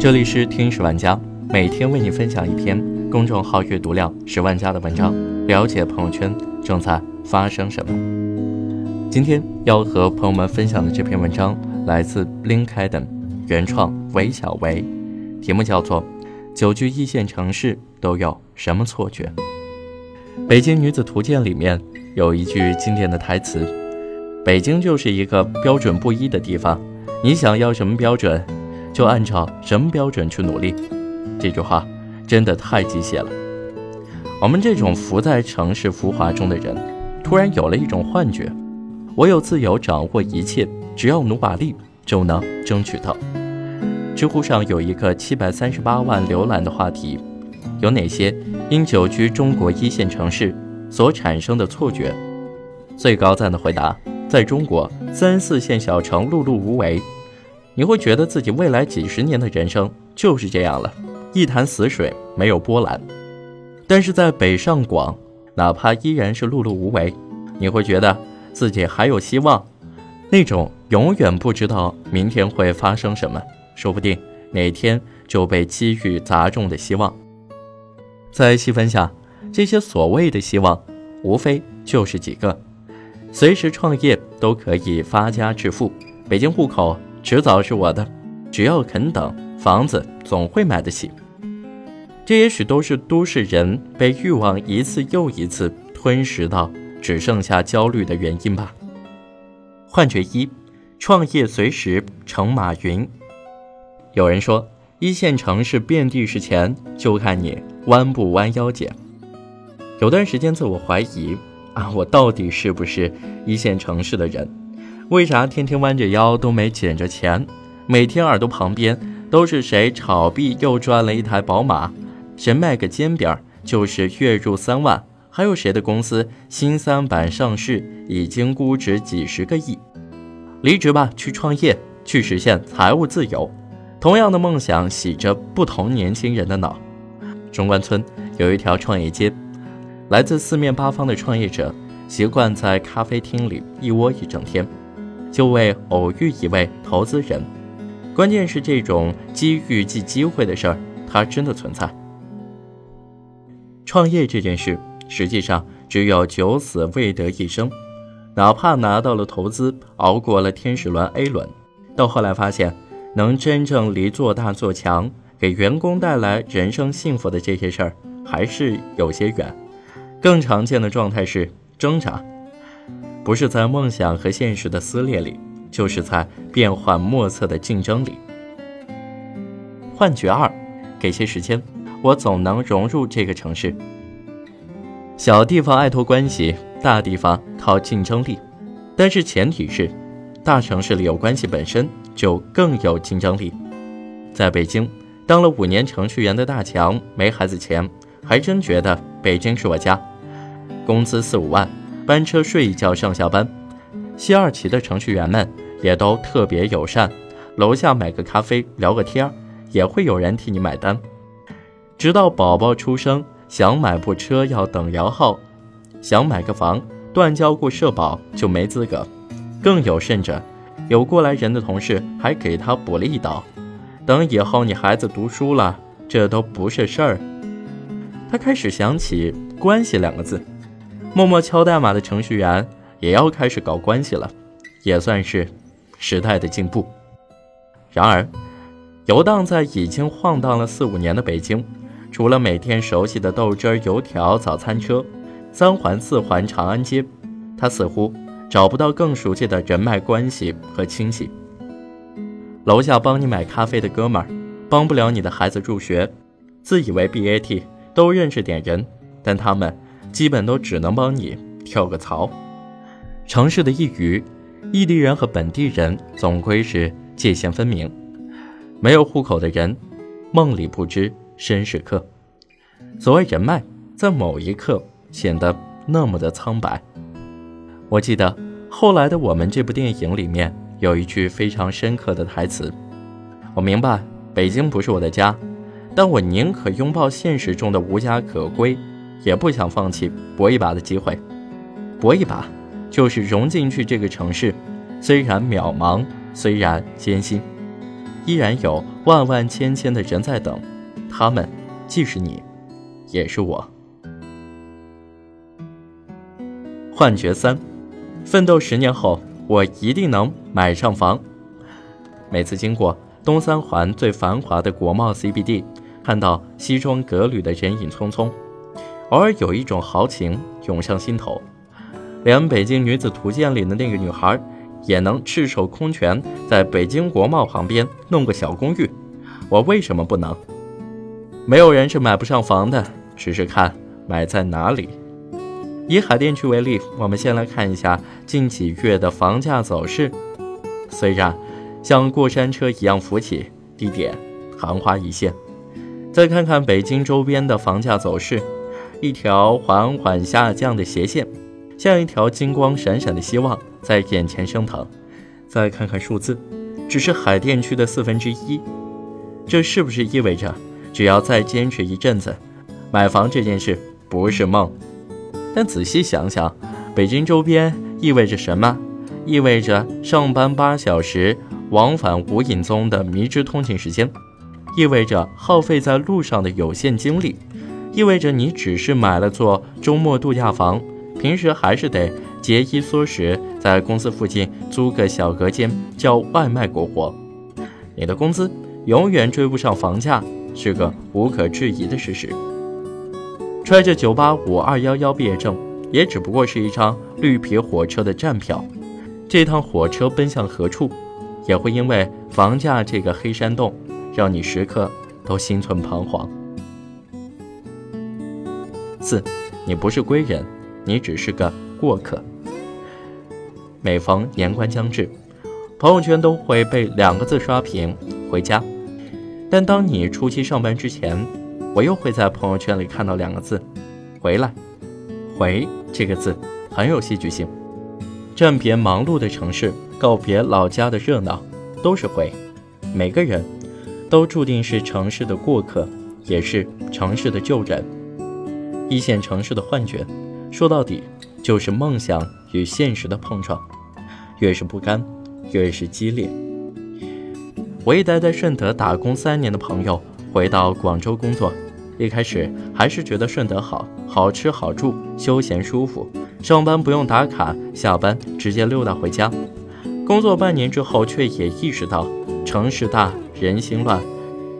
这里是听史玩家，每天为你分享一篇公众号阅读量十万加的文章，了解朋友圈正在发生什么。今天要和朋友们分享的这篇文章来自 LinkedIn 原创韦小维，题目叫做《久居一线城市都有什么错觉》。北京女子图鉴里面有一句经典的台词：“北京就是一个标准不一的地方，你想要什么标准？”就按照什么标准去努力？这句话真的太机械了。我们这种浮在城市浮华中的人，突然有了一种幻觉：我有自由掌握一切，只要努把力就能争取到。知乎上有一个七百三十八万浏览的话题：有哪些因久居中国一线城市所产生的错觉？最高赞的回答：在中国三四线小城碌碌无为。你会觉得自己未来几十年的人生就是这样了，一潭死水，没有波澜。但是在北上广，哪怕依然是碌碌无为，你会觉得自己还有希望。那种永远不知道明天会发生什么，说不定哪天就被机遇砸中的希望。再细分下，这些所谓的希望，无非就是几个：随时创业都可以发家致富，北京户口。迟早是我的，只要肯等，房子总会买得起。这也许都是都市人被欲望一次又一次吞噬到只剩下焦虑的原因吧。幻觉一：创业随时成马云。有人说，一线城市遍地是钱，就看你弯不弯腰捡。有段时间自我怀疑啊，我到底是不是一线城市的人？为啥天天弯着腰都没捡着钱？每天耳朵旁边都是谁炒币又赚了一台宝马，谁卖个煎饼就是月入三万，还有谁的公司新三板上市已经估值几十个亿？离职吧，去创业，去实现财务自由。同样的梦想洗着不同年轻人的脑。中关村有一条创业街，来自四面八方的创业者习惯在咖啡厅里一窝一整天。就为偶遇一位投资人，关键是这种机遇即机会的事儿，它真的存在。创业这件事，实际上只有九死未得一生。哪怕拿到了投资，熬过了天使轮 A 轮，到后来发现，能真正离做大做强，给员工带来人生幸福的这些事儿，还是有些远。更常见的状态是挣扎。不是在梦想和现实的撕裂里，就是在变幻莫测的竞争里。幻觉二，给些时间，我总能融入这个城市。小地方爱托关系，大地方靠竞争力，但是前提是，大城市里有关系本身就更有竞争力。在北京当了五年程序员的大强，没孩子前还真觉得北京是我家，工资四五万。班车睡一觉上下班，西二旗的程序员们也都特别友善，楼下买个咖啡聊个天儿也会有人替你买单。直到宝宝出生，想买部车要等摇号，想买个房断交过社保就没资格。更有甚者，有过来人的同事还给他补了一刀，等以后你孩子读书了，这都不是事儿。他开始想起“关系”两个字。默默敲代码的程序员也要开始搞关系了，也算是时代的进步。然而，游荡在已经晃荡了四五年的北京，除了每天熟悉的豆汁儿油条早餐车、三环四环长安街，他似乎找不到更熟悉的人脉关系和亲戚。楼下帮你买咖啡的哥们儿，帮不了你的孩子入学，自以为 BAT 都认识点人，但他们。基本都只能帮你跳个槽。城市的一隅，异地人和本地人总归是界限分明。没有户口的人，梦里不知身是客。所谓人脉，在某一刻显得那么的苍白。我记得后来的我们这部电影里面有一句非常深刻的台词：我明白北京不是我的家，但我宁可拥抱现实中的无家可归。也不想放弃搏一把的机会，搏一把，就是融进去这个城市，虽然渺茫，虽然艰辛，依然有万万千千的人在等，他们既是你，也是我。幻觉三，奋斗十年后，我一定能买上房。每次经过东三环最繁华的国贸 CBD，看到西装革履的人影匆匆，偶尔有一种豪情涌上心头。连《北京女子图鉴》里的那个女孩，也能赤手空拳在北京国贸旁边弄个小公寓，我为什么不能？没有人是买不上房的，只是看买在哪里。以海淀区为例，我们先来看一下近几月的房价走势。虽然像过山车一样浮起，地点昙花一现。再看看北京周边的房价走势，一条缓缓下降的斜线。像一条金光闪闪的希望在眼前升腾。再看看数字，只是海淀区的四分之一。这是不是意味着，只要再坚持一阵子，买房这件事不是梦？但仔细想想，北京周边意味着什么？意味着上班八小时往返无影踪的迷之通勤时间，意味着耗费在路上的有限精力，意味着你只是买了座周末度假房。平时还是得节衣缩食，在公司附近租个小隔间叫外卖过活。你的工资永远追不上房价，是个无可置疑的事实。揣着985、211毕业证，也只不过是一张绿皮火车的站票。这趟火车奔向何处，也会因为房价这个黑山洞，让你时刻都心存彷徨。四，你不是归人。你只是个过客。每逢年关将至，朋友圈都会被两个字刷屏：回家。但当你初期上班之前，我又会在朋友圈里看到两个字：回来。回这个字很有戏剧性，暂别忙碌的城市，告别老家的热闹，都是回。每个人都注定是城市的过客，也是城市的旧人。一线城市的幻觉。说到底，就是梦想与现实的碰撞，越是不甘，越是激烈。我一待在顺德打工三年的朋友，回到广州工作，一开始还是觉得顺德好，好吃好住，休闲舒服，上班不用打卡，下班直接溜达回家。工作半年之后，却也意识到，城市大，人心乱，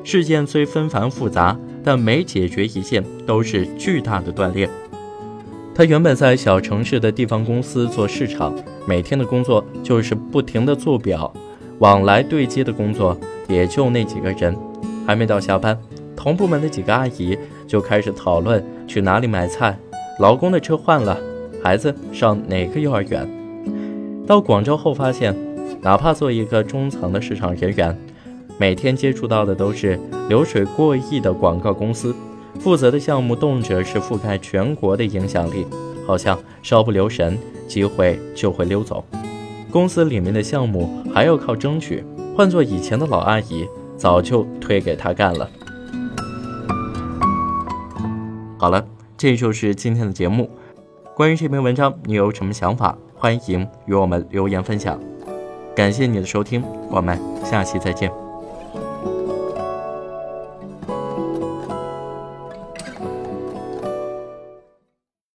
事件虽纷繁复杂，但每解决一件，都是巨大的锻炼。他原本在小城市的地方公司做市场，每天的工作就是不停的做表，往来对接的工作也就那几个人。还没到下班，同部门的几个阿姨就开始讨论去哪里买菜，老公的车换了，孩子上哪个幼儿园。到广州后发现，哪怕做一个中层的市场人员，每天接触到的都是流水过亿的广告公司。负责的项目动辄是覆盖全国的影响力，好像稍不留神，机会就会溜走。公司里面的项目还要靠争取，换做以前的老阿姨，早就推给他干了。好了，这就是今天的节目。关于这篇文章，你有什么想法？欢迎与我们留言分享。感谢你的收听，我们下期再见。